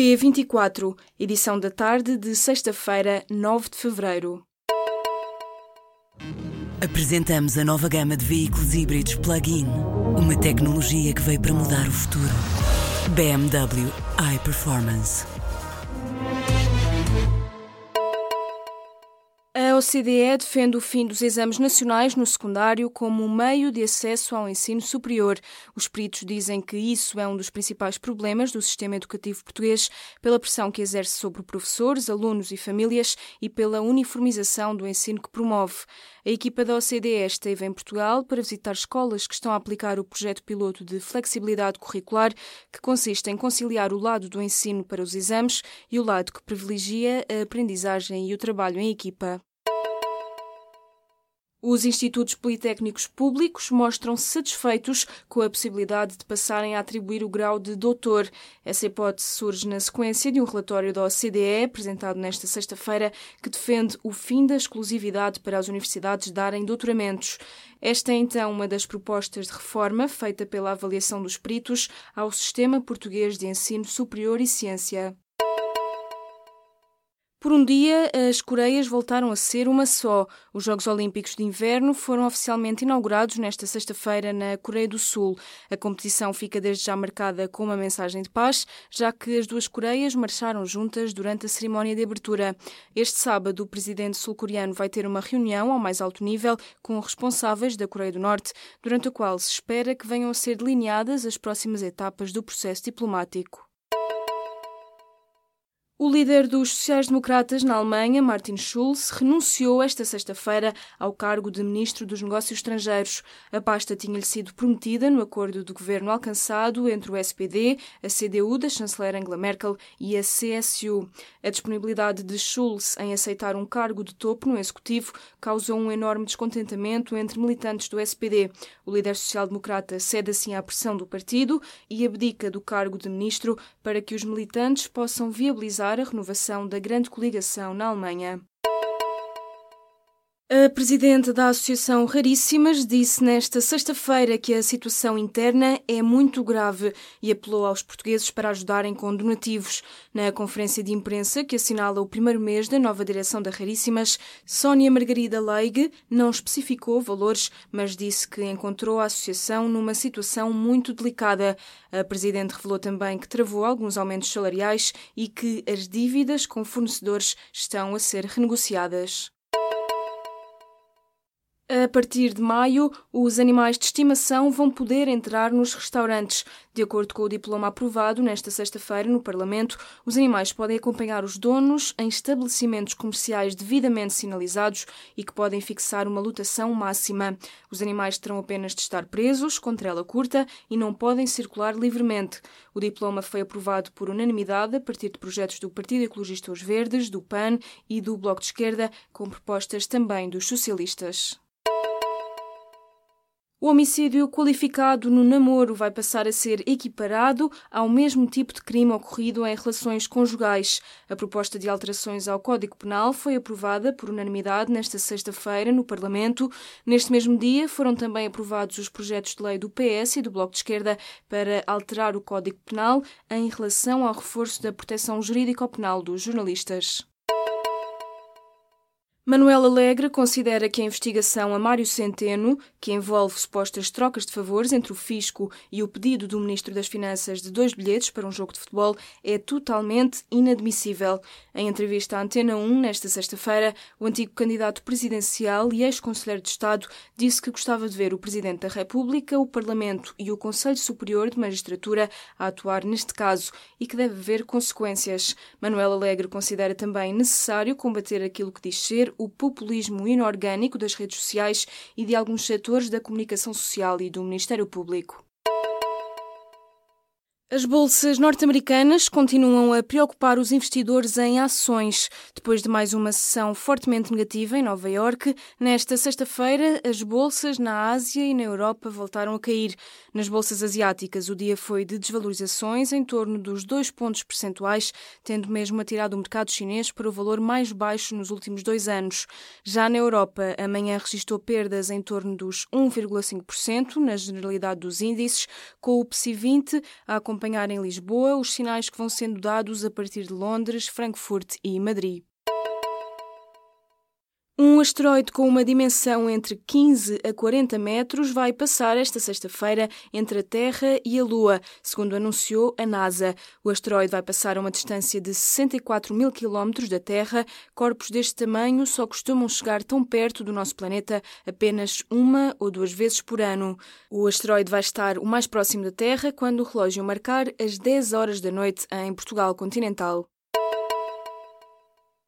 P24, edição da tarde de sexta-feira, 9 de fevereiro. Apresentamos a nova gama de veículos híbridos plug-in. Uma tecnologia que veio para mudar o futuro. BMW iPerformance. OCDE defende o fim dos exames nacionais no secundário como um meio de acesso ao ensino superior. Os peritos dizem que isso é um dos principais problemas do sistema educativo português, pela pressão que exerce sobre professores, alunos e famílias e pela uniformização do ensino que promove. A equipa da OCDE esteve em Portugal para visitar escolas que estão a aplicar o projeto piloto de flexibilidade curricular, que consiste em conciliar o lado do ensino para os exames e o lado que privilegia a aprendizagem e o trabalho em equipa. Os institutos politécnicos públicos mostram-se satisfeitos com a possibilidade de passarem a atribuir o grau de doutor. Essa hipótese surge na sequência de um relatório da OCDE, apresentado nesta sexta-feira, que defende o fim da exclusividade para as universidades darem doutoramentos. Esta é então uma das propostas de reforma feita pela avaliação dos peritos ao sistema português de ensino superior e ciência. Por um dia, as Coreias voltaram a ser uma só. Os Jogos Olímpicos de Inverno foram oficialmente inaugurados nesta sexta-feira na Coreia do Sul. A competição fica desde já marcada com uma mensagem de paz, já que as duas Coreias marcharam juntas durante a cerimónia de abertura. Este sábado, o presidente sul-coreano vai ter uma reunião ao mais alto nível com responsáveis da Coreia do Norte, durante a qual se espera que venham a ser delineadas as próximas etapas do processo diplomático. O líder dos sociais-democratas na Alemanha, Martin Schulz, renunciou esta sexta-feira ao cargo de ministro dos Negócios Estrangeiros. A pasta tinha-lhe sido prometida no acordo de governo alcançado entre o SPD, a CDU da chanceler Angela Merkel e a CSU. A disponibilidade de Schulz em aceitar um cargo de topo no executivo causou um enorme descontentamento entre militantes do SPD. O líder social-democrata cede assim à pressão do partido e abdica do cargo de ministro para que os militantes possam viabilizar a renovação da grande coligação na Alemanha. A presidente da Associação Raríssimas disse nesta sexta-feira que a situação interna é muito grave e apelou aos portugueses para ajudarem com donativos. Na conferência de imprensa que assinala o primeiro mês da nova direção da Raríssimas, Sónia Margarida Leige não especificou valores, mas disse que encontrou a associação numa situação muito delicada. A presidente revelou também que travou alguns aumentos salariais e que as dívidas com fornecedores estão a ser renegociadas. A partir de maio, os animais de estimação vão poder entrar nos restaurantes. De acordo com o diploma aprovado nesta sexta-feira no Parlamento, os animais podem acompanhar os donos em estabelecimentos comerciais devidamente sinalizados e que podem fixar uma lotação máxima. Os animais terão apenas de estar presos, com trela curta e não podem circular livremente. O diploma foi aprovado por unanimidade a partir de projetos do Partido Ecologista Os Verdes, do PAN e do Bloco de Esquerda, com propostas também dos socialistas. O homicídio qualificado no namoro vai passar a ser equiparado ao mesmo tipo de crime ocorrido em relações conjugais. A proposta de alterações ao Código Penal foi aprovada por unanimidade nesta sexta-feira no Parlamento. Neste mesmo dia foram também aprovados os projetos de lei do PS e do Bloco de Esquerda para alterar o Código Penal em relação ao reforço da proteção jurídico-penal dos jornalistas. Manuel Alegre considera que a investigação a Mário Centeno, que envolve supostas trocas de favores entre o fisco e o pedido do Ministro das Finanças de dois bilhetes para um jogo de futebol, é totalmente inadmissível. Em entrevista à Antena 1, nesta sexta-feira, o antigo candidato presidencial e ex-conselheiro de Estado disse que gostava de ver o Presidente da República, o Parlamento e o Conselho Superior de Magistratura a atuar neste caso e que deve haver consequências. Manuel Alegre considera também necessário combater aquilo que diz ser o populismo inorgânico das redes sociais e de alguns setores da comunicação social e do Ministério Público. As bolsas norte-americanas continuam a preocupar os investidores em ações. Depois de mais uma sessão fortemente negativa em Nova Iorque, nesta sexta-feira, as bolsas na Ásia e na Europa voltaram a cair. Nas bolsas asiáticas, o dia foi de desvalorizações em torno dos dois pontos percentuais, tendo mesmo atirado o mercado chinês para o valor mais baixo nos últimos dois anos. Já na Europa, amanhã registrou perdas em torno dos 1,5% na generalidade dos índices, com o PSI 20 a acompanhar acompanhar em Lisboa os sinais que vão sendo dados a partir de Londres, Frankfurt e Madrid. Um asteroide com uma dimensão entre 15 a 40 metros vai passar esta sexta-feira entre a Terra e a Lua, segundo anunciou a NASA. O asteroide vai passar a uma distância de 64 mil quilómetros da Terra. Corpos deste tamanho só costumam chegar tão perto do nosso planeta apenas uma ou duas vezes por ano. O asteroide vai estar o mais próximo da Terra quando o relógio marcar as 10 horas da noite em Portugal continental.